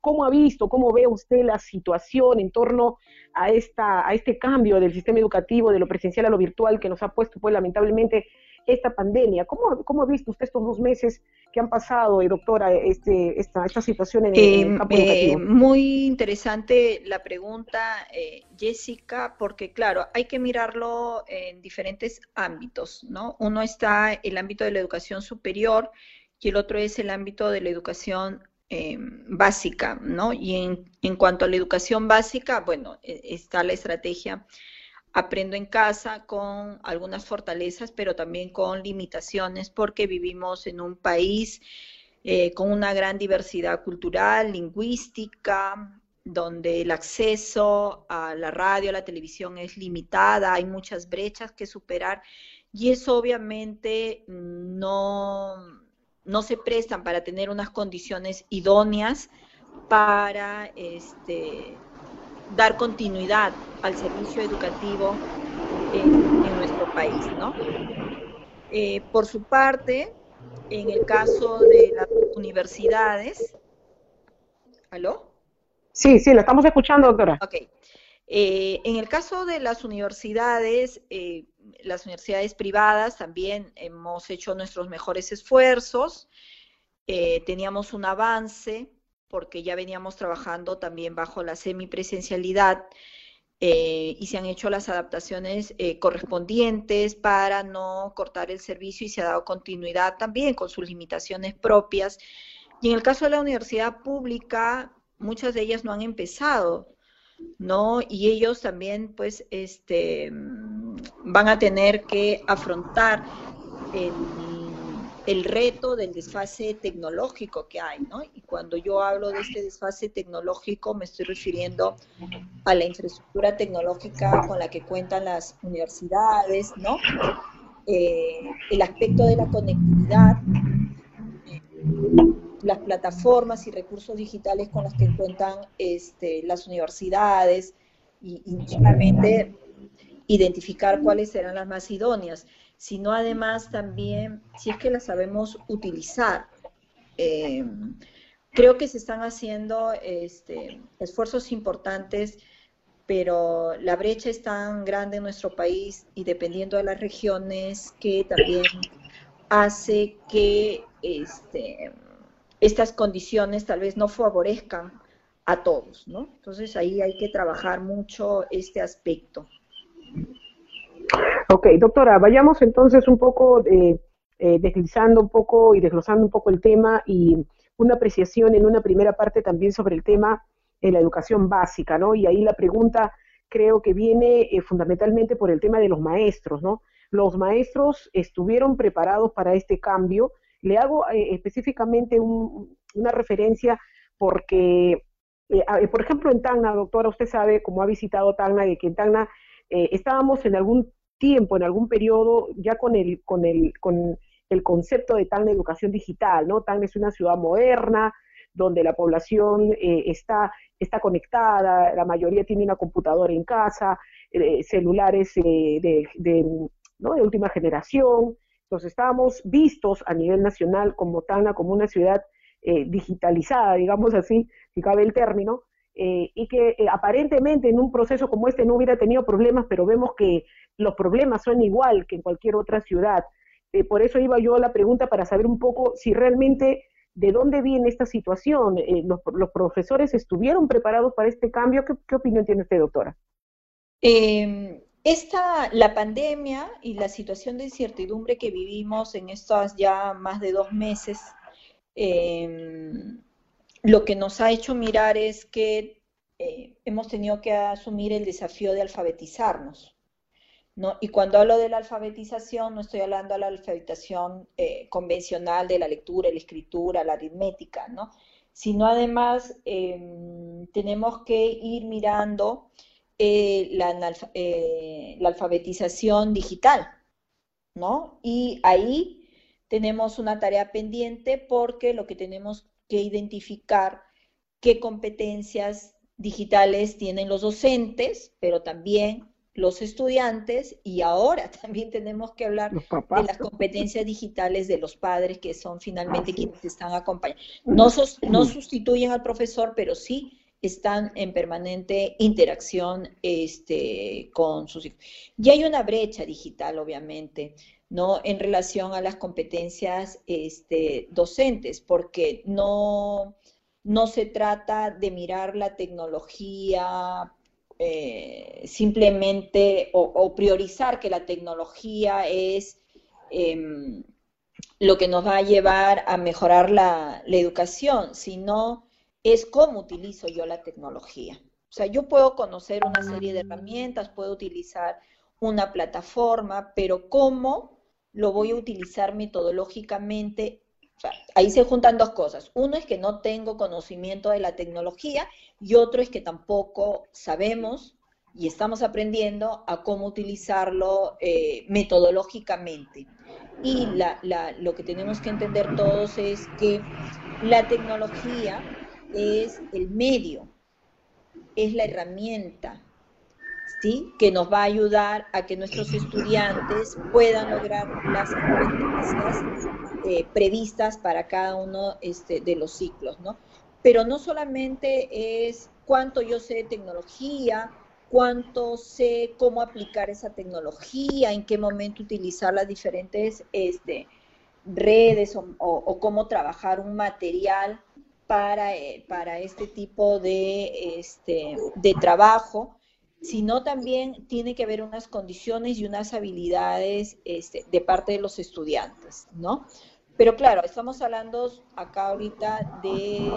¿Cómo ha visto, cómo ve usted la situación en torno a, esta, a este cambio del sistema educativo, de lo presencial a lo virtual que nos ha puesto, pues lamentablemente, esta pandemia? ¿Cómo, cómo ha visto usted estos dos meses que han pasado, eh, doctora, este, esta, esta situación en, el em, campo educativo? Eh, muy interesante la pregunta, eh, Jessica, porque claro, hay que mirarlo en diferentes ámbitos, ¿no? Uno está el ámbito de la educación superior y el otro es el ámbito de la educación em, básica, ¿no? Y en, en, cuanto a la educación básica, bueno, e, está la estrategia aprendo en casa con algunas fortalezas, pero también con limitaciones, porque vivimos en un país eh, con una gran diversidad cultural, lingüística, donde el acceso a la radio, a la televisión es limitada, hay muchas brechas que superar y eso obviamente no, no se prestan para tener unas condiciones idóneas para este, dar continuidad al servicio educativo en, nuestro país, ¿no? Eh, por su parte, en el caso de las universidades, ¿aló? Sí, sí, la estamos escuchando, doctora. Ok. Eh, en el caso de las universidades, eh, las universidades privadas también hemos hecho nuestros mejores esfuerzos, teníamos un avance porque ya veníamos trabajando también bajo la semipresencialidad eh, y se han hecho las adaptaciones eh, correspondientes para no cortar el servicio y se ha dado continuidad también con sus limitaciones propias. Y en el caso de la universidad pública, muchas de ellas no han empezado, ¿no? Y ellos también, pues, este, van a tener que afrontar el reto del desfase tecnológico que hay, ¿no? Y cuando yo hablo de este desfase tecnológico me estoy refiriendo a la infraestructura tecnológica con la que cuentan las universidades, ¿no? Eh, el aspecto de la conectividad, eh, las plataformas y recursos digitales con los que cuentan este, las universidades y, y solamente identificar cuáles serán las más idóneas sino además también si es que la sabemos utilizar. Eh, creo que se están haciendo este, esfuerzos importantes, pero la brecha es tan grande en nuestro país y dependiendo de las regiones que también hace que este, estas condiciones tal vez no favorezcan a todos, ¿no? Entonces ahí hay que trabajar mucho este aspecto. Ok, doctora, vayamos entonces un poco eh, eh, deslizando un poco y desglosando un poco el tema y una apreciación en una primera parte también sobre el tema de la educación básica, ¿no? Y ahí la pregunta creo que viene eh, fundamentalmente por el tema de los maestros, ¿no? Los maestros estuvieron preparados para este cambio. Le hago específicamente una referencia porque, por ejemplo, en Tacna, doctora, usted sabe, como ha visitado Tacna, que en Tacna estábamos en algún tiempo, en algún periodo, ya con el, con el, con el concepto de tal educación digital, ¿no? TAN es una ciudad moderna, donde la población eh, está, está conectada, la mayoría tiene una computadora en casa, eh, celulares eh, de, de, ¿no? de última generación. Entonces estábamos vistos a nivel nacional como Tacna, como una ciudad digitalizada, digamos así, si cabe el término, y que aparentemente en un proceso como este no hubiera tenido problemas, pero vemos que los problemas son igual que en cualquier otra ciudad. Eh, por eso iba yo a la pregunta para saber un poco si realmente de dónde viene esta situación. Eh, los, profesores estuvieron preparados para este cambio? ¿Qué, opinión tiene usted, doctora? Em, esta, la pandemia y la situación de incertidumbre que vivimos en estos ya más de dos meses, em, lo que nos ha hecho mirar es que eh, hemos tenido que asumir el desafío de alfabetizarnos. ¿no? Y cuando hablo de la alfabetización, no estoy hablando de la alfabetización eh, convencional de la lectura, la escritura, la aritmética, ¿no? Sino además em, tenemos que ir mirando eh, la, alfabetización digital. Y ahí tenemos una tarea pendiente porque lo que tenemos que identificar qué competencias digitales tienen los docentes, pero también los estudiantes y ahora también tenemos que hablar de las competencias digitales de los padres que son finalmente quienes están acompañando. No, no sustituyen al profesor, pero sí están en permanente interacción este, con sus hijos. Y hay una brecha digital, obviamente, ¿no? En relación a las competencias este, docentes, porque no, no se trata de mirar la tecnología eh, simplemente o, priorizar que la tecnología es em, lo que nos va a llevar a mejorar la, la educación, sino es cómo utilizo yo la tecnología. O sea, yo puedo conocer una serie de herramientas, puedo utilizar una plataforma, pero cómo lo voy a utilizar metodológicamente. Ahí se juntan dos cosas. Uno es que no tengo conocimiento de la tecnología y otro es que tampoco sabemos y estamos aprendiendo a cómo utilizarlo eh, metodológicamente. Y lo que tenemos que entender todos es que la tecnología es el medio, es la herramienta, ¿sí? Que nos va a ayudar a que nuestros estudiantes puedan lograr las competencias eh, previstas para cada uno este, de los ciclos, ¿no? Pero no solamente es cuánto yo sé de tecnología, cuánto sé cómo aplicar esa tecnología, en qué momento utilizar las diferentes este, redes o, cómo trabajar un material para, eh, para este tipo de, este, de trabajo, sino también tiene que haber unas condiciones y unas habilidades este, de parte de los estudiantes, ¿no? Pero claro, estamos hablando acá ahorita de,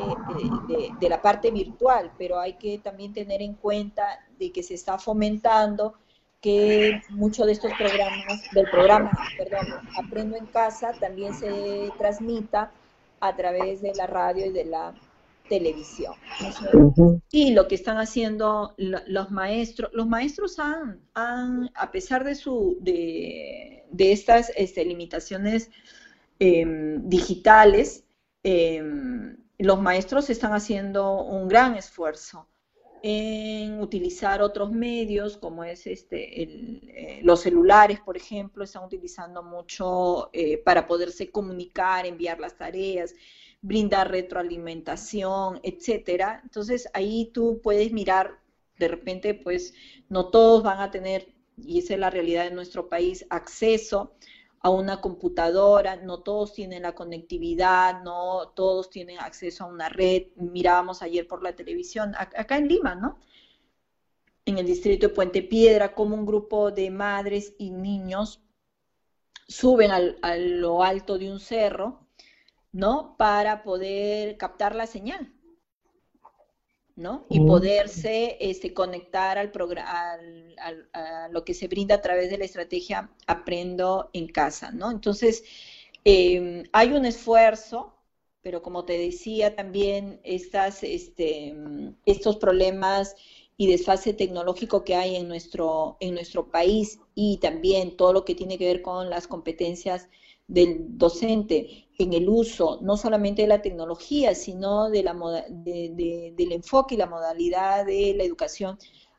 de, la parte virtual, pero hay que también tener en cuenta de que se está fomentando que muchos de estos programas, del programa, perdón, Aprendo en Casa, también se transmita a través de la radio y de la televisión. Y lo que están haciendo los maestros, los maestros han, a pesar de, su, de, estas este, limitaciones em, digitales, em, los maestros están haciendo un gran esfuerzo en utilizar otros medios, como es este, eh, los celulares, por ejemplo, están utilizando mucho eh, para poderse comunicar, enviar las tareas, brindar retroalimentación, etcétera. Entonces ahí tú puedes mirar, de repente, pues no todos van a tener, y esa es la realidad de nuestro país, acceso a una computadora, no todos tienen la conectividad, no todos tienen acceso a una red. Mirábamos ayer por la televisión, acá en Lima, ¿no? En el distrito de Puente Piedra, como un grupo de madres y niños suben a lo alto de un cerro, ¿no? Para poder captar la señal. ¿no? Y poderse este, conectar al, al, a lo que se brinda a través de la estrategia Aprendo en Casa, ¿no? Entonces, em, hay un esfuerzo, pero como te decía también, estas, este, estos problemas y desfase tecnológico que hay en nuestro, en nuestro país y también todo lo que tiene que ver con las competencias del docente en el uso no solamente de la tecnología, sino de la, del enfoque y la modalidad de la educación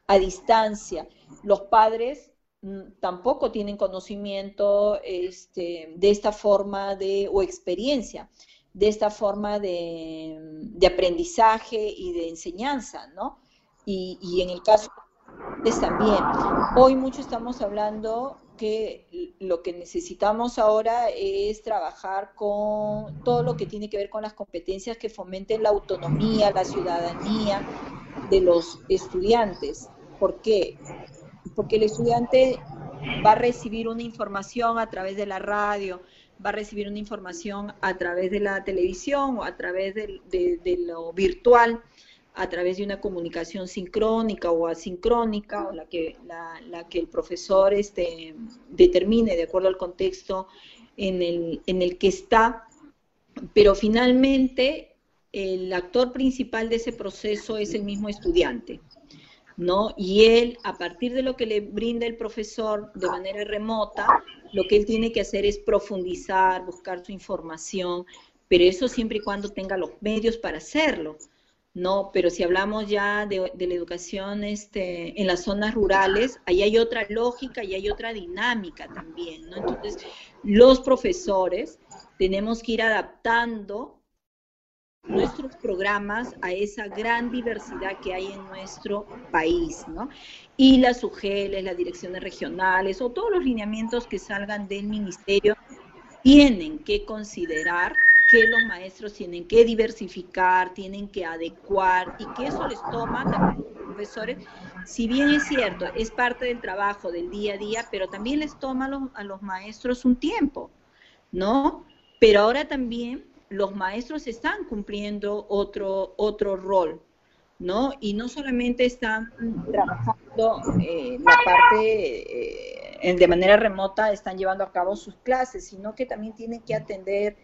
a distancia. Los padres mm, tampoco tienen conocimiento este, de esta forma de, o experiencia, de esta forma de, de aprendizaje y de enseñanza, ¿no? Y, y en el caso de también, hoy mucho estamos hablando que lo que necesitamos ahora es trabajar con todo lo que tiene que ver con las competencias que fomenten la autonomía, la ciudadanía de los estudiantes. ¿Por qué? Porque el estudiante va a recibir una información a través de la radio, va a recibir una información a través de la televisión o a través de, de lo virtual a través de una comunicación sincrónica o asincrónica, o la que, el profesor este, determine de acuerdo al contexto en el, en el que está, pero finalmente el actor principal de ese proceso es el mismo estudiante. ¿no? Y él, a partir de lo que le brinda el profesor de manera remota, lo que él tiene que hacer es profundizar, buscar su información, pero eso siempre y cuando tenga los medios para hacerlo. ¿No? Pero si hablamos ya de, la educación este, en las zonas rurales, ahí hay otra lógica y hay otra dinámica también, ¿no? Entonces, los profesores tenemos que ir adaptando nuestros programas a esa gran diversidad que hay en nuestro país, ¿no? Y las UGELs, las direcciones regionales o todos los lineamientos que salgan del ministerio tienen que considerar que los maestros tienen que diversificar, tienen que adecuar y que eso les toma también los profesores, si bien es cierto, es parte del trabajo del día a día, pero también les toma a los, a los maestros un tiempo, ¿no? Pero ahora también los maestros están cumpliendo otro, otro rol, ¿no? Y no solamente están trabajando eh, la parte eh, de manera remota, están llevando a cabo sus clases, sino que también tienen que atender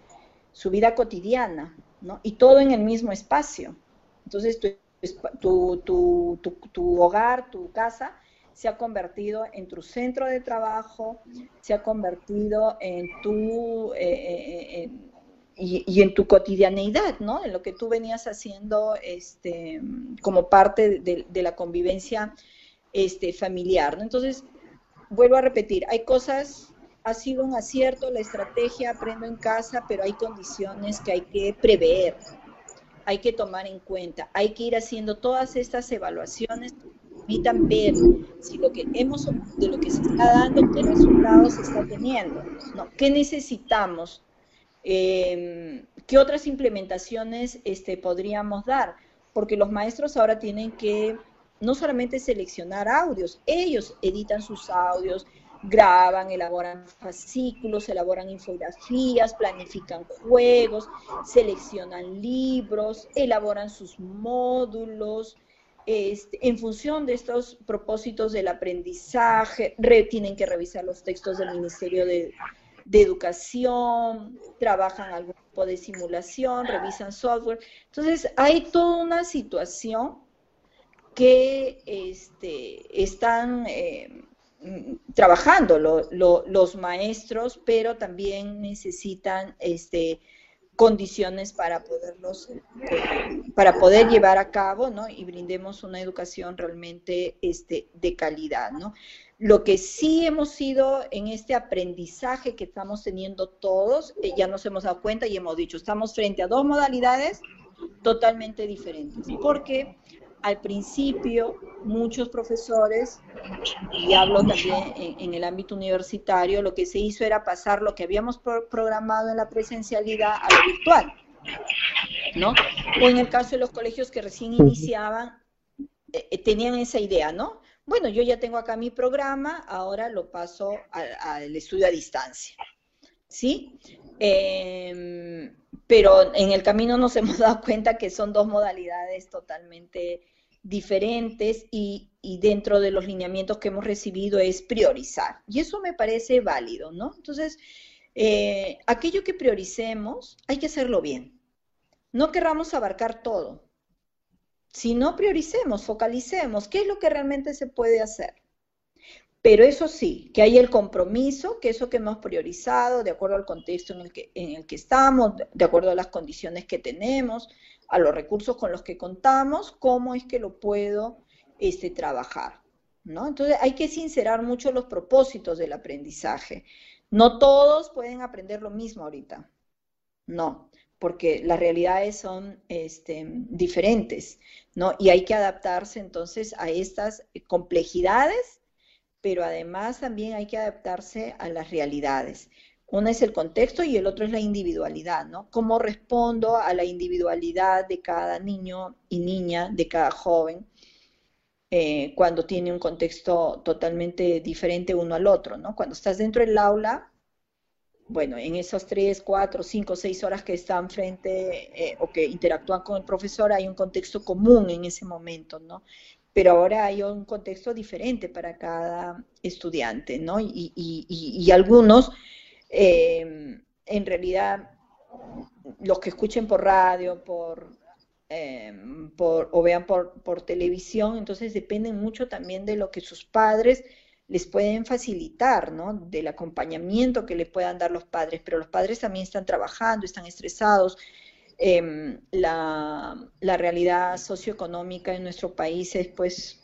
su vida cotidiana, ¿no? Y todo en el mismo espacio. Entonces, tu, tu, tu, tu hogar, tu casa, se ha convertido en tu centro de trabajo, se ha convertido en tu, eh, y, en tu cotidianeidad, ¿no? En lo que tú venías haciendo este, como parte de, la convivencia este, familiar, ¿no? Entonces, vuelvo a repetir, hay cosas, ha sido un acierto la estrategia Aprendo en casa, pero hay condiciones que hay que prever, hay que tomar en cuenta, hay que ir haciendo todas estas evaluaciones permitan ver si lo que hemos, de lo que se está dando, qué resultados se está teniendo, ¿no? ¿Qué necesitamos? Em, ¿Qué otras implementaciones este, podríamos dar? Porque los maestros ahora tienen que no solamente seleccionar audios, ellos editan sus audios, graban, elaboran fascículos, elaboran infografías, planifican juegos, seleccionan libros, elaboran sus módulos. Este, en función de estos propósitos del aprendizaje, tienen que revisar los textos del Ministerio de, educación, trabajan algún tipo de simulación, revisan software. Entonces, hay toda una situación que este, están eh, trabajando los maestros, pero también necesitan este, condiciones para poderlos poder llevar a cabo ¿no? y brindemos una educación realmente este, de calidad. Lo que sí hemos sido en este aprendizaje que estamos teniendo todos, eh, ya nos hemos dado cuenta y hemos dicho, estamos frente a dos modalidades totalmente diferentes. Porque al principio muchos profesores, y hablo también en, el ámbito universitario, lo que se hizo era pasar lo que habíamos programado en la presencialidad a lo virtual. ¿no? O en el caso de los colegios que recién iniciaban, eh, eh, tenían esa idea, ¿no? bueno, yo ya tengo acá mi programa, ahora lo paso al estudio a distancia. ¿Sí? Em, pero en el camino nos hemos dado cuenta que son dos modalidades totalmente diferentes y, dentro de los lineamientos que hemos recibido es priorizar. Y eso me parece válido, ¿no? Entonces, eh, aquello que prioricemos hay que hacerlo bien. No querramos abarcar todo. Si no prioricemos, focalicemos, ¿qué es lo que realmente se puede hacer? Pero eso sí, que hay el compromiso, que eso que hemos priorizado, de acuerdo al contexto en el que, en el que estamos, de acuerdo a las condiciones que tenemos, a los recursos con los que contamos, cómo es que lo puedo este, trabajar. ¿no? Entonces hay que sincerar mucho los propósitos del aprendizaje. No todos pueden aprender lo mismo ahorita. No porque las realidades son este, diferentes, ¿no? Y hay que adaptarse entonces a estas complejidades, pero además también hay que adaptarse a las realidades. Una es el contexto y el otro es la individualidad, ¿no? ¿Cómo respondo a la individualidad de cada niño y niña, de cada joven, eh, cuando tiene un contexto totalmente diferente uno al otro, ¿no? Cuando estás dentro del aula, bueno, en esas tres, cuatro, cinco, seis horas que están frente eh, o que interactúan con el profesor, hay un contexto común en ese momento, ¿no? Pero ahora hay un contexto diferente para cada estudiante, ¿no? Y, algunos, em, en realidad, los que escuchen por radio, por, em, por o vean por, televisión, entonces dependen mucho también de lo que sus padres les pueden facilitar, ¿no? Del acompañamiento que le puedan dar los padres, pero los padres también están trabajando, están estresados, em, la, realidad socioeconómica en nuestro país es, pues,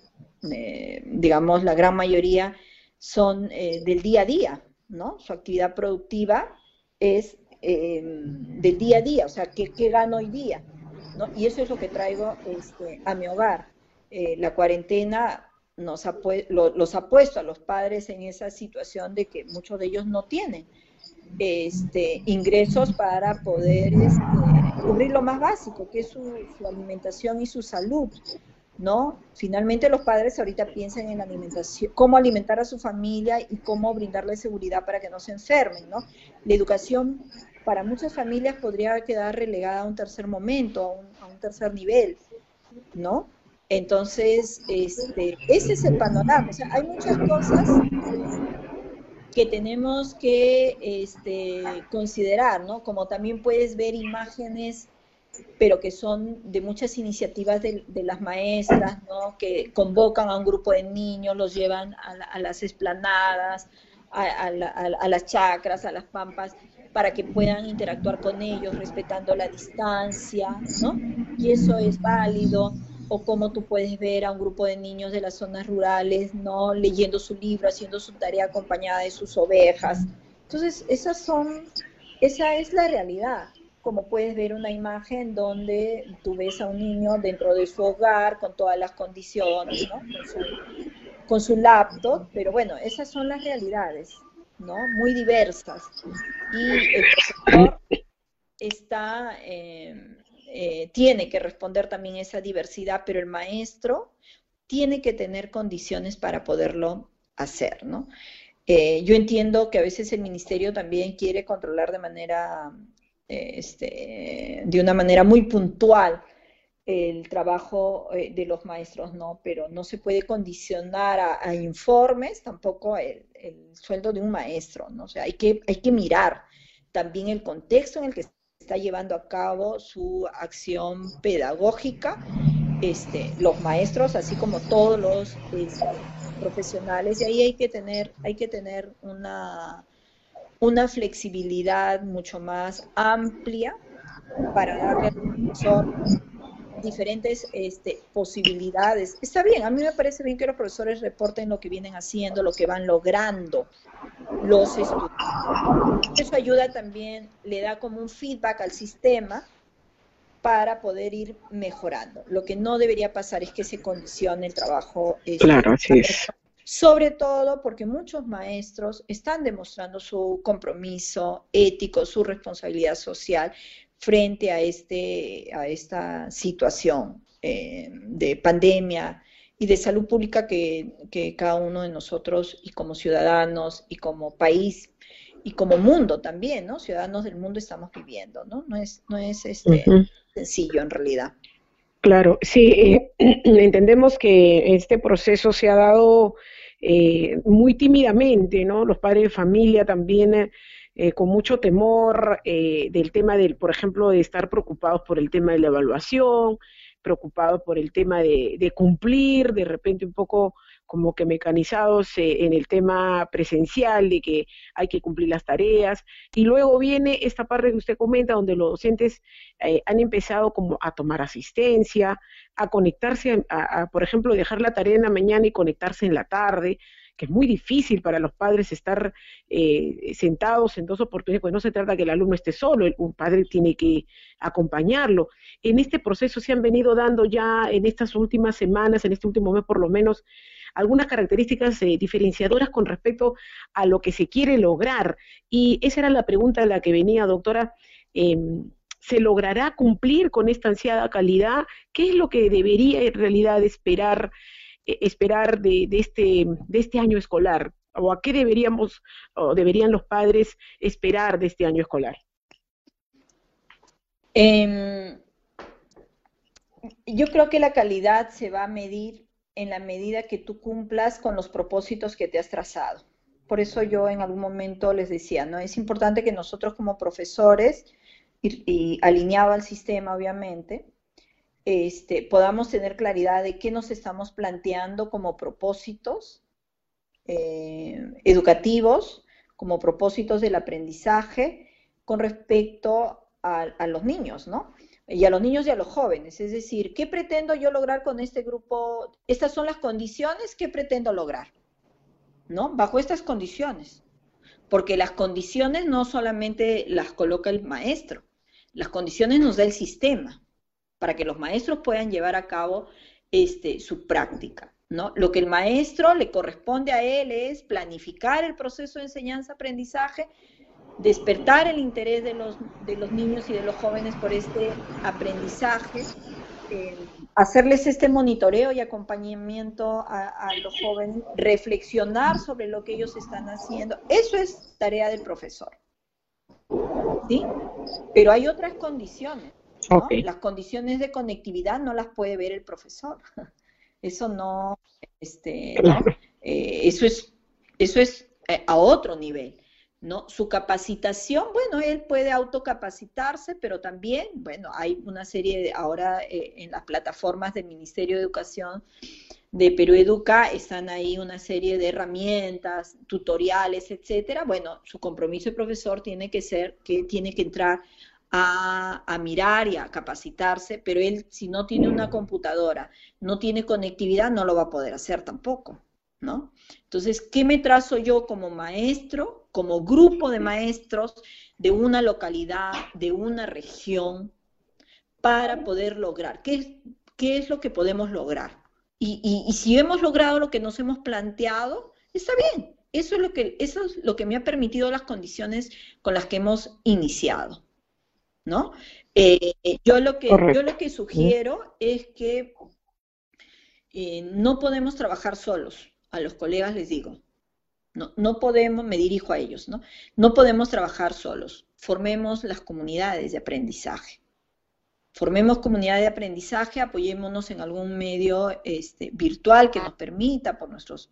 eh, digamos, la gran mayoría son eh, del día a día, ¿no? Su actividad productiva es em, del día a día, o sea, ¿qué, gano hoy día? ¿no? Y eso es lo que traigo este, a mi hogar. Eh, la cuarentena nos ha los ha puesto a los padres en esa situación de que muchos de ellos no tienen este, ingresos para poder este, cubrir lo más básico, que es su, alimentación y su salud. ¿No? Finalmente los padres ahorita piensan en alimentación, cómo alimentar a su familia y cómo brindarle seguridad para que no se enfermen, ¿no? La educación para muchas familias podría quedar relegada a un tercer momento, a un, tercer nivel, ¿no? Entonces, este, ese es el panorama. O sea, hay muchas cosas que tenemos que este, considerar, ¿no? Como también puedes ver imágenes, pero que son de muchas iniciativas de, las maestras, ¿no? Que convocan a un grupo de niños, los llevan a, las esplanadas, a, a, las chacras, a las pampas, para que puedan interactuar con ellos respetando la distancia, ¿no? Y eso es válido o cómo tú puedes ver a un grupo de niños de las zonas rurales, ¿no? Leyendo su libro, haciendo su tarea acompañada de sus ovejas. Entonces, esas son, esa es la realidad. Como puedes ver una imagen donde tú ves a un niño dentro de su hogar con todas las condiciones, ¿no? Con su, laptop, pero bueno, esas son las realidades, ¿no? Muy diversas. Y el profesor está... Eh, eh, tiene que responder también esa diversidad, pero el maestro tiene que tener condiciones para poderlo hacer, ¿no? Eh, yo entiendo que a veces el ministerio también quiere controlar de manera, este, de una manera muy puntual el trabajo de los maestros, ¿no? Pero no se puede condicionar a, informes tampoco el, el, sueldo de un maestro, ¿no? O sea, hay que, hay que mirar también el contexto en el que está llevando a cabo su acción pedagógica, este, los maestros, así como todos los este, profesionales, y ahí hay que tener, hay que tener una, una flexibilidad mucho más amplia para darle al profesor diferentes este, posibilidades. Está bien, a mí me parece bien que los profesores reporten lo que vienen haciendo, lo que van logrando los estudiantes. Eso ayuda también, le da como un feedback al sistema para poder ir mejorando. Lo que no debería pasar es que se condicione el trabajo. Este, claro, así es. Sobre todo porque muchos maestros están demostrando su compromiso ético, su responsabilidad social, frente a, este, a esta situación eh, de pandemia y de salud pública que, cada uno de nosotros y como ciudadanos y como país y como mundo también, ¿no? Ciudadanos del mundo estamos viviendo, ¿no? No es, no es este, sencillo en realidad. Claro, sí, eh, entendemos que este proceso se ha dado eh, muy tímidamente, ¿no? Los padres de familia también eh, con mucho temor eh, del tema del, por ejemplo, de estar preocupados por el tema de la evaluación, preocupados por el tema de, cumplir, de repente un poco como que mecanizados eh, en el tema presencial, de que hay que cumplir las tareas. Y luego viene esta parte que usted comenta, donde los docentes han empezado como a tomar asistencia, a conectarse, a, por ejemplo, dejar la tarea en la mañana y conectarse en la tarde, que es muy difícil para los padres estar eh, sentados en dos oportunidades, pues no se trata que el alumno esté solo, un padre tiene que acompañarlo. En este proceso se han venido dando ya en estas últimas semanas, en este último mes por lo menos, algunas características eh, diferenciadoras con respecto a lo que se quiere lograr. Y esa era la pregunta de la que venía, doctora. Em, ¿Se logrará cumplir con esta ansiada calidad? ¿Qué es lo que debería en realidad esperar esperar de, este, de este año escolar? ¿O a qué deberíamos deberían los padres esperar de este año escolar? Em, yo creo que la calidad se va a medir en la medida que tú cumplas con los propósitos que te has trazado. Por eso yo en algún momento les decía, ¿no? Es importante que nosotros como profesores, y, y alineado al sistema obviamente, este, podamos tener claridad de qué nos estamos planteando como propósitos eh, educativos, como propósitos del aprendizaje con respecto a, los niños, ¿no? Y a los niños y a los jóvenes. Es decir, ¿qué pretendo yo lograr con este grupo? Estas son las condiciones que pretendo lograr, ¿no? Bajo estas condiciones. Porque las condiciones no solamente las coloca el maestro, las condiciones nos da el sistema para que los maestros puedan llevar a cabo este, su práctica. ¿no? Lo que el maestro le corresponde a él es planificar el proceso de enseñanza-aprendizaje, despertar el interés de los, de los niños y de los jóvenes por este aprendizaje, eh, hacerles este monitoreo y acompañamiento a, a, los jóvenes, reflexionar sobre lo que ellos están haciendo. Eso es tarea del profesor. ¿Sí? Pero hay otras condiciones. Las condiciones de conectividad no las puede ver el profesor. Eso no, este, eh, eso es, eso es eh, a otro nivel. ¿no? Su capacitación, bueno, él puede autocapacitarse, pero también, bueno, hay una serie de, ahora eh, en las plataformas del Ministerio de Educación de Perú Educa están ahí una serie de herramientas, tutoriales, etcétera. Bueno, su compromiso de profesor tiene que ser que tiene que entrar a, mirar y a capacitarse, pero él si no tiene una computadora, no tiene conectividad, no lo va a poder hacer tampoco, ¿no? Entonces, ¿qué me trazo yo como maestro, como grupo de maestros de una localidad, de una región, para poder lograr? ¿Qué, qué es lo que podemos lograr? Y, y si hemos logrado lo que nos hemos planteado, está bien. Eso es, lo que, eso es lo que me ha permitido las condiciones con las que hemos iniciado. ¿No? Eh, yo, lo que, yo lo que sugiero es que eh, no podemos trabajar solos, a los colegas les digo, no, no podemos, me dirijo a ellos, ¿no? No podemos trabajar solos, formemos las comunidades de aprendizaje. Formemos comunidades de aprendizaje, apoyémonos en algún medio este, virtual que nos permita, por, nuestros,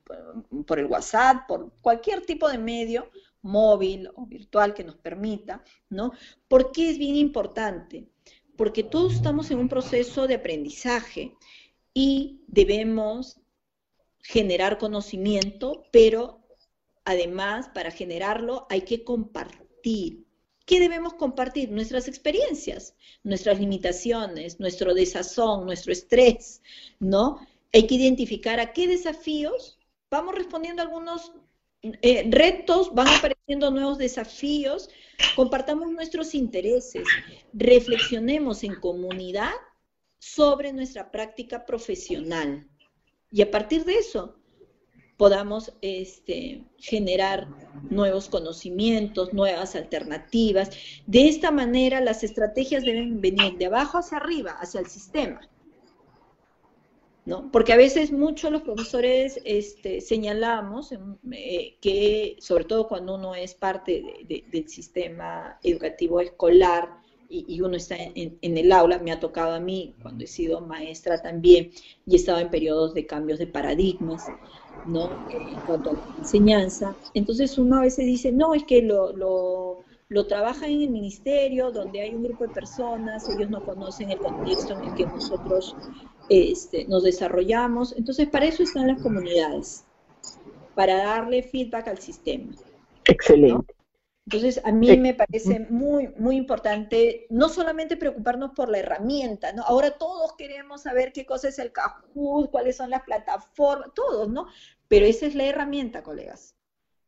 por el WhatsApp, por cualquier tipo de medio, móvil o virtual que nos permita, ¿no? ¿Por qué es bien importante? Porque todos estamos en un proceso de aprendizaje y debemos generar conocimiento, pero además para generarlo hay que compartir. ¿Qué debemos compartir? Nuestras experiencias, nuestras limitaciones, nuestro desazón, nuestro estrés, ¿no? Hay que identificar a qué desafíos vamos respondiendo algunos eh, retos, van apareciendo nuevos desafíos, compartamos nuestros intereses, reflexionemos en comunidad sobre nuestra práctica profesional y a partir de eso podamos este, generar nuevos conocimientos, nuevas alternativas. De esta manera las estrategias deben venir de abajo hacia arriba, hacia el sistema. Porque a veces muchos los profesores este, señalamos eh, que, sobre todo cuando uno es parte del sistema educativo escolar y, uno está en, el aula, me ha tocado a mí cuando he sido maestra también y he estado en periodos de cambios de paradigmas, ¿no? En cuanto a la enseñanza. Entonces uno a veces dice, no, es que lo, lo, lo trabajan en el ministerio, donde hay un grupo de personas, ellos no conocen el contexto en el que nosotros este, nos desarrollamos. Entonces, para eso están las comunidades, para darle feedback al sistema. Excelente. Entonces, a mí me parece muy, muy importante no solamente preocuparnos por la herramienta, ¿no? Ahora todos queremos saber qué cosa es el Kahoot, cuáles son las plataformas, todos, ¿no? Pero esa es la herramienta, colegas.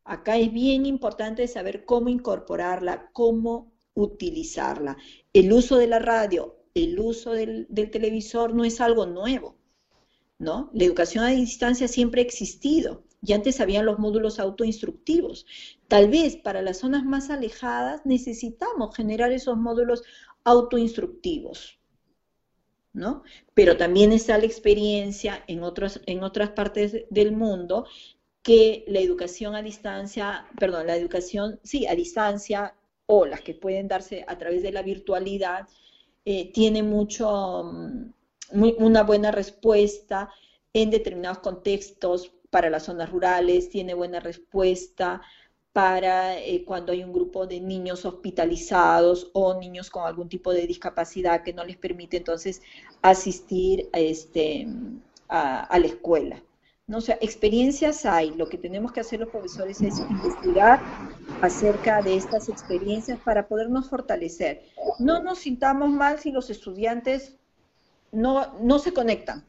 Acá es bien importante saber cómo incorporarla, cómo utilizarla. El uso de la radio, el uso del, televisor no es algo nuevo, ¿no? La educación a distancia siempre ha existido y antes habían los módulos autoinstructivos. Tal vez para las zonas más alejadas necesitamos generar esos módulos autoinstructivos, ¿no? Pero también está la experiencia en, otros, en otras partes del mundo que la educación a distancia, perdón, la educación, sí, a distancia o las que pueden darse a través de la virtualidad, eh, tiene mucho, mm, una buena respuesta en determinados contextos para las zonas rurales, tiene buena respuesta para eh, cuando hay un grupo de niños hospitalizados o niños con algún tipo de discapacidad que no les permite entonces asistir a, este, a, la escuela. ¿No? O sea, experiencias hay, lo que tenemos que hacer los profesores es investigar acerca de estas experiencias para podernos fortalecer. No nos sintamos mal si los estudiantes no, no se conectan.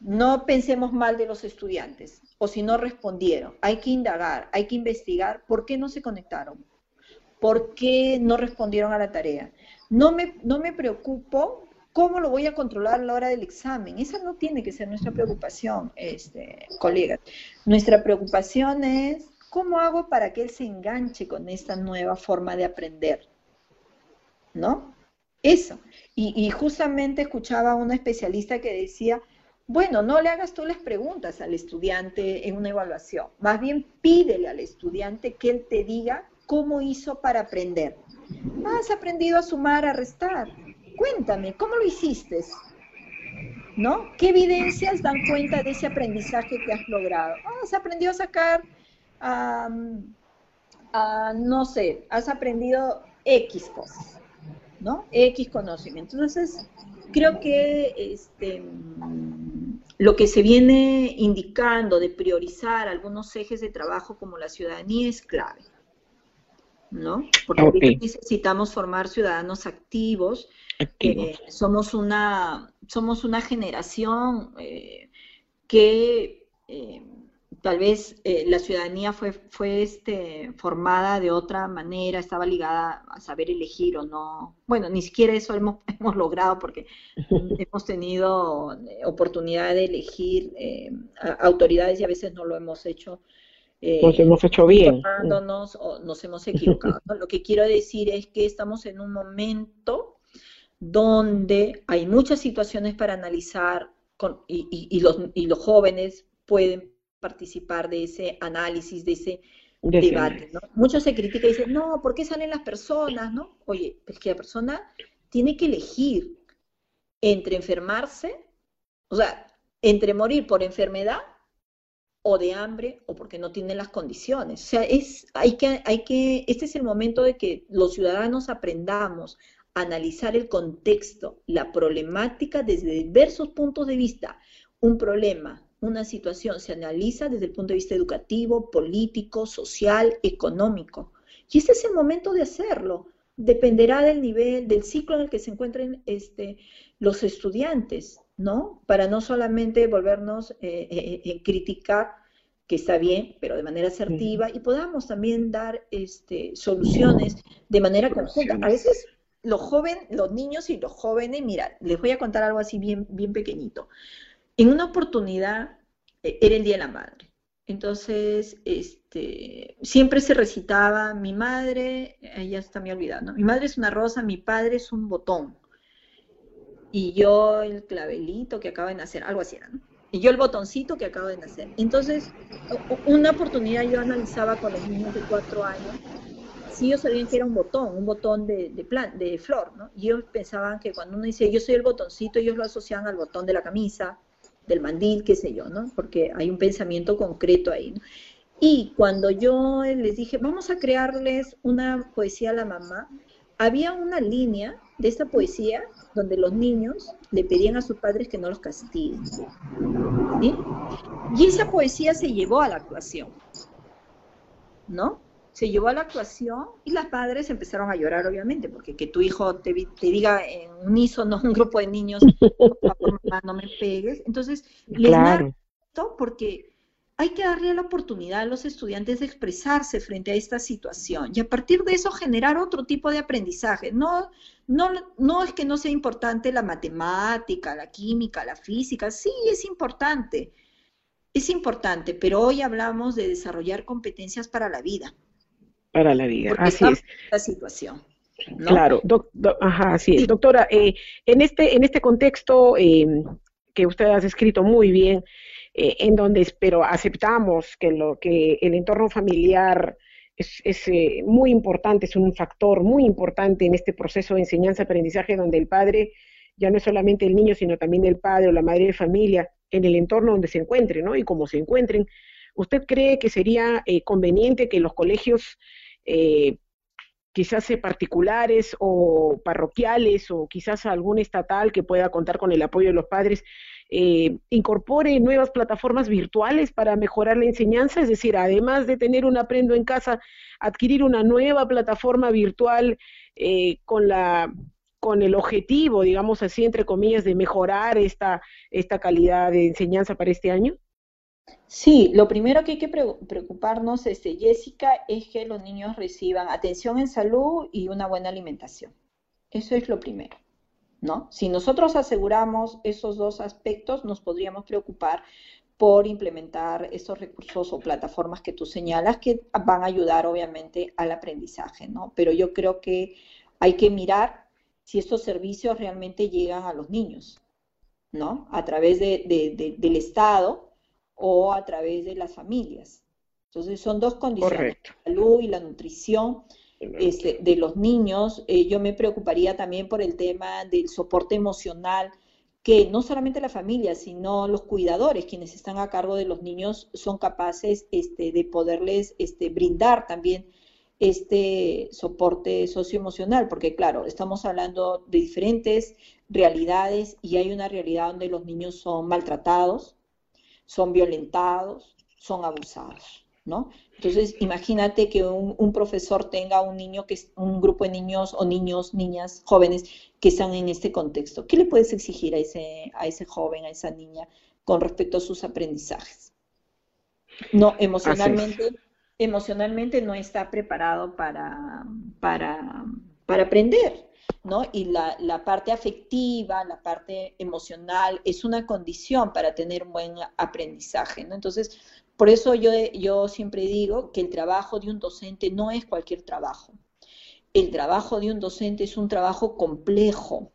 No pensemos mal de los estudiantes o si no respondieron. Hay que indagar, hay que investigar por qué no se conectaron, por qué no respondieron a la tarea. No me, no me preocupo cómo lo voy a controlar a la hora del examen. Esa no tiene que ser nuestra preocupación, este, colegas. Nuestra preocupación es cómo hago para que él se enganche con esta nueva forma de aprender. ¿No? Eso. Y, y justamente escuchaba a una especialista que decía, bueno, no le hagas tú las preguntas al estudiante en una evaluación, más bien pídele al estudiante que él te diga cómo hizo para aprender. ¿Has aprendido a sumar, a restar? Cuéntame, ¿cómo lo hiciste? ¿No? ¿Qué evidencias dan cuenta de ese aprendizaje que has logrado? Ah, has aprendido a sacar, no sé, has aprendido X cosas, ¿no? X conocimiento. Entonces, creo que este, lo que se viene indicando de priorizar algunos ejes de trabajo como la ciudadanía es clave, ¿no? Porque necesitamos formar ciudadanos activos. Eh, somos, una, somos una generación eh, que eh, tal vez eh, la ciudadanía fue, fue este, formada de otra manera, estaba ligada a saber elegir o no. Bueno, ni siquiera eso hemos, hemos logrado porque hemos tenido oportunidad de elegir autoridades y a veces no lo hemos hecho. Nos hemos hecho bien. o nos hemos equivocado. Lo que quiero decir es que estamos en un momento donde hay muchas situaciones para analizar con, y, y, los, y los jóvenes pueden participar de ese análisis, de ese debate, ¿no? Muchos se critican y dicen, no, ¿por qué salen las personas, no? Oye, es que la persona tiene que elegir entre enfermarse, o sea, entre morir por enfermedad o de hambre o porque no tiene las condiciones. O sea, es, hay que, hay que, este es el momento de que los ciudadanos aprendamos a analizar el contexto, la problemática desde diversos puntos de vista. Un problema una situación se analiza desde el punto de vista educativo, político, social, económico. Y este es el momento de hacerlo. Dependerá del nivel, del ciclo en el que se encuentren este, los estudiantes, ¿no? Para no solamente volvernos eh, eh, eh criticar, que está bien, pero de manera asertiva, y podamos también dar este, soluciones de manera conjunta. A veces los jóvenes, los niños y los jóvenes, mira, les voy a contar algo así bien, bien pequeñito. En una oportunidad eh, era el Día de la Madre. Entonces, este, siempre se recitaba, mi madre, ya está me olvidando, mi madre es una rosa, mi padre es un botón. Y yo el clavelito que acaba de nacer, algo así era, ¿no? Y yo el botoncito que acaba de nacer. Entonces, una oportunidad yo analizaba con los niños de cuatro años, si ellos sabían que era un botón, un botón de, de, plan, de flor, ¿no? Y ellos pensaban que cuando uno dice yo soy el botoncito, ellos lo asociaban al botón de la camisa, del mandil, qué sé yo, ¿no? Porque hay un pensamiento concreto ahí, ¿no? Y cuando yo les dije, vamos a crearles una poesía a la mamá, había una línea de esta poesía donde los niños le pedían a sus padres que no los castiguen. ¿sí? Y esa poesía se llevó a la actuación, ¿no? se llevó a la actuación y las padres empezaron a llorar, obviamente, porque que tu hijo te, diga en unísono un grupo de niños, no me pegues. Entonces, les claro. esto porque hay que darle la oportunidad a los estudiantes de expresarse frente a esta situación y a partir de eso generar otro tipo de aprendizaje. No, no, no es que no sea importante la matemática, la química, la física, sí es importante, es importante, pero hoy hablamos de desarrollar competencias para la vida para la vida. así es. La situación. Claro, ajá, así es. Doctora, eh, en, este, en este contexto em, que usted ha escrito muy bien, eh, en donde pero aceptamos que, lo, que el entorno familiar es, es eh, muy importante, es un factor muy importante en este proceso de enseñanza-aprendizaje, donde el padre ya no es solamente el niño, sino también el padre o la madre de familia, en el entorno donde se encuentren, ¿no? Y como se encuentren, ¿usted cree que sería conveniente que los colegios eh, quizás particulares o parroquiales o quizás algún estatal que pueda contar con el apoyo de los padres, eh, incorpore nuevas plataformas virtuales para mejorar la enseñanza, es decir, además de tener un aprendo en casa, adquirir una nueva plataforma virtual eh, con la con el objetivo, digamos así, entre comillas, de mejorar esta, esta calidad de enseñanza para este año? Sí, lo primero que hay que preocuparnos, este, Jessica, es que los niños reciban atención en salud y una buena alimentación. Eso es lo primero, ¿no? Si nosotros aseguramos esos dos aspectos, nos podríamos preocupar por implementar estos recursos o plataformas que tú señalas que van a ayudar obviamente al aprendizaje, ¿no? Pero yo creo que hay que mirar si estos servicios realmente llegan a los niños, ¿no? A través del Estado o a través de las familias. Entonces son dos condiciones, la salud y la nutrición este, de los niños. Eh, yo me preocuparía también por el tema del soporte emocional, que no solamente la familia, sino los cuidadores, quienes están a cargo de los niños, son capaces este, de poderles este, brindar también este soporte socioemocional, porque claro, estamos hablando de diferentes realidades y hay una realidad donde los niños son maltratados, son violentados, son abusados, ¿no? Entonces, imagínate que un, profesor tenga un niño que un grupo de niños o niños, niñas, jóvenes que están en este contexto. ¿Qué le puedes exigir a ese, a ese joven, a esa niña con respecto a sus aprendizajes? No, emocionalmente, emocionalmente no está preparado para, para, para aprender. ¿No? Y la, parte afectiva, la parte emocional, es una condición para tener un buen aprendizaje. Entonces, por eso yo, yo siempre digo que el trabajo de un docente no es cualquier trabajo. El trabajo de un docente es un trabajo complejo.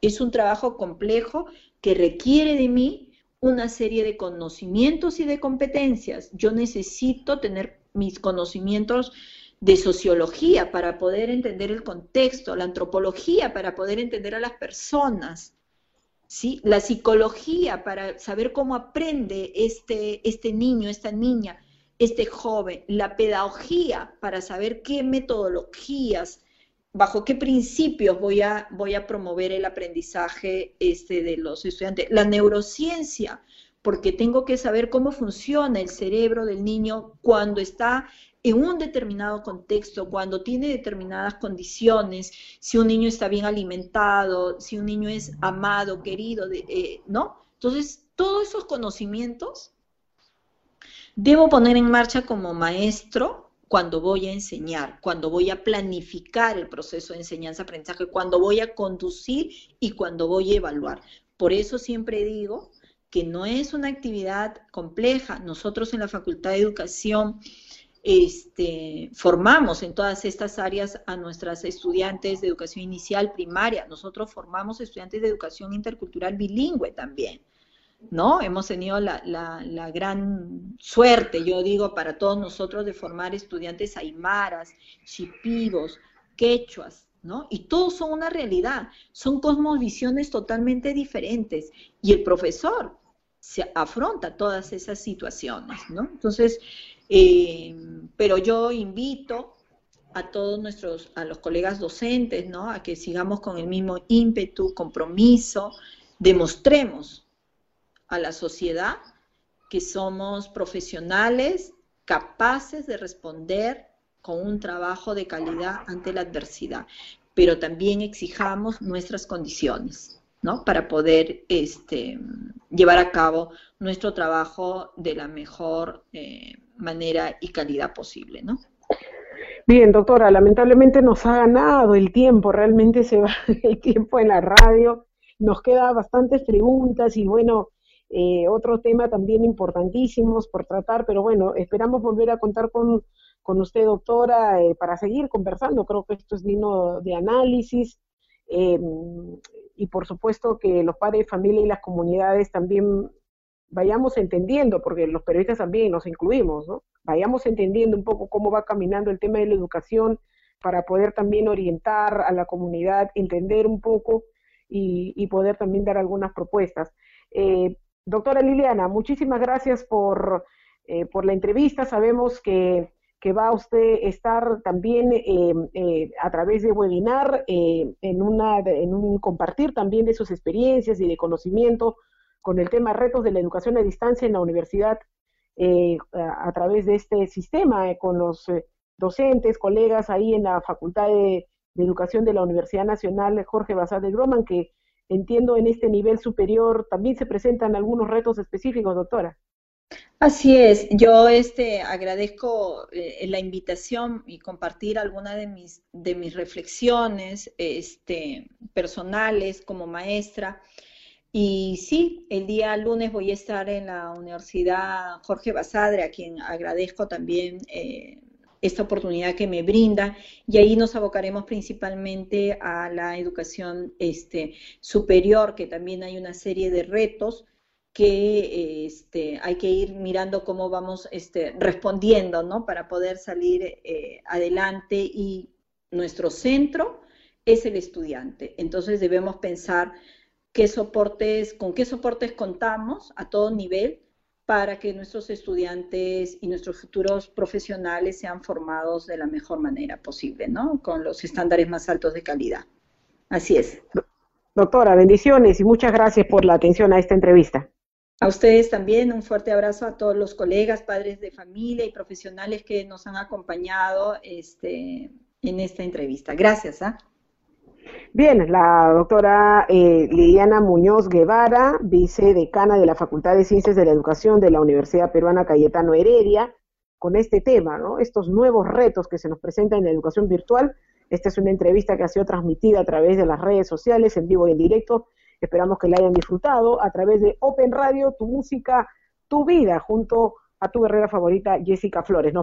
Es un trabajo complejo que requiere de mí una serie de conocimientos y de competencias. Yo necesito tener mis conocimientos de sociología para poder entender el contexto, la antropología para poder entender a las personas, ¿sí? la psicología para saber cómo aprende este, este niño, esta niña, este joven, la pedagogía para saber qué metodologías, bajo qué principios voy a, voy a promover el aprendizaje este, de los estudiantes, la neurociencia, porque tengo que saber cómo funciona el cerebro del niño cuando está en un determinado contexto, cuando tiene determinadas condiciones, si un niño está bien alimentado, si un niño es amado, querido, eh, ¿no? Entonces, todos esos conocimientos debo poner en marcha como maestro cuando voy a enseñar, cuando voy a planificar el proceso de enseñanza-aprendizaje, cuando voy a conducir y cuando voy a evaluar. Por eso siempre digo que no es una actividad compleja. Nosotros en la Facultad de Educación este, formamos en todas estas áreas a nuestras estudiantes de educación inicial, primaria. Nosotros formamos estudiantes de educación intercultural bilingüe también, ¿no? Hemos tenido la, la gran suerte, yo digo, para todos nosotros de formar estudiantes aymaras, chipivos, quechuas, ¿no? Y todos son una realidad, son cosmovisiones totalmente diferentes. Y el profesor se afronta todas esas situaciones, ¿no? Entonces, eh, pero yo invito a todos nuestros, a los colegas docentes, ¿no? A que sigamos con el mismo ímpetu, compromiso, demostremos a la sociedad que somos profesionales capaces de responder con un trabajo de calidad ante la adversidad, pero también exijamos nuestras condiciones, ¿no? Para poder este, llevar a cabo nuestro trabajo de la mejor eh, manera y calidad posible, ¿no? Bien, doctora, lamentablemente nos ha ganado el tiempo, realmente se va el tiempo en la radio, nos quedan bastantes preguntas y bueno, eh, otro tema también importantísimos por tratar, pero bueno, esperamos volver a contar con, con usted, doctora, eh, para seguir conversando, creo que esto es digno de análisis. Eh, y por supuesto que los padres familia y las comunidades también vayamos entendiendo, porque los periodistas también nos incluimos, ¿no? Vayamos entendiendo un poco cómo va caminando el tema de la educación para poder también orientar a la comunidad, entender un poco y, poder también dar algunas propuestas. Eh, doctora Liliana, muchísimas gracias por, eh, por la entrevista. Sabemos que, que, va usted a estar también eh, a través de webinar en, una, en un compartir también de sus experiencias y de conocimiento con el tema retos de la educación a distancia en la universidad eh, a, través de este sistema, eh, con los eh, docentes, colegas ahí en la Facultad de, Educación de la Universidad Nacional Jorge Basad de Groman, que entiendo en este nivel superior también se presentan algunos retos específicos, doctora. Así es, yo este, agradezco la invitación y compartir algunas de mis, de mis reflexiones este, personales como maestra. Y sí, el día lunes voy a estar en la Universidad Jorge Basadre, a quien agradezco también eh, esta oportunidad que me brinda, y ahí nos abocaremos principalmente a la educación este, superior, que también hay una serie de retos que este, hay que ir mirando cómo vamos este, respondiendo, ¿no? Para poder salir eh, adelante y nuestro centro es el estudiante. Entonces debemos pensar qué soportes, con qué soportes contamos a todo nivel para que nuestros estudiantes y nuestros futuros profesionales sean formados de la mejor manera posible, ¿no? Con los estándares más altos de calidad. Así es. Doctora, bendiciones y muchas gracias por la atención a esta entrevista. A ustedes también un fuerte abrazo a todos los colegas, padres de familia y profesionales que nos han acompañado este, en esta entrevista. Gracias. ¿ah? Bien, la doctora eh, Liliana Muñoz Guevara, vicedecana de la Facultad de Ciencias de la Educación de la Universidad Peruana Cayetano Heredia, con este tema, ¿no? Estos nuevos retos que se nos presentan en la educación virtual. Esta es una entrevista que ha sido transmitida a través de las redes sociales, en vivo y en directo. Esperamos que la hayan disfrutado a través de Open Radio, tu música, tu vida, junto a tu guerrera favorita, Jessica Flores.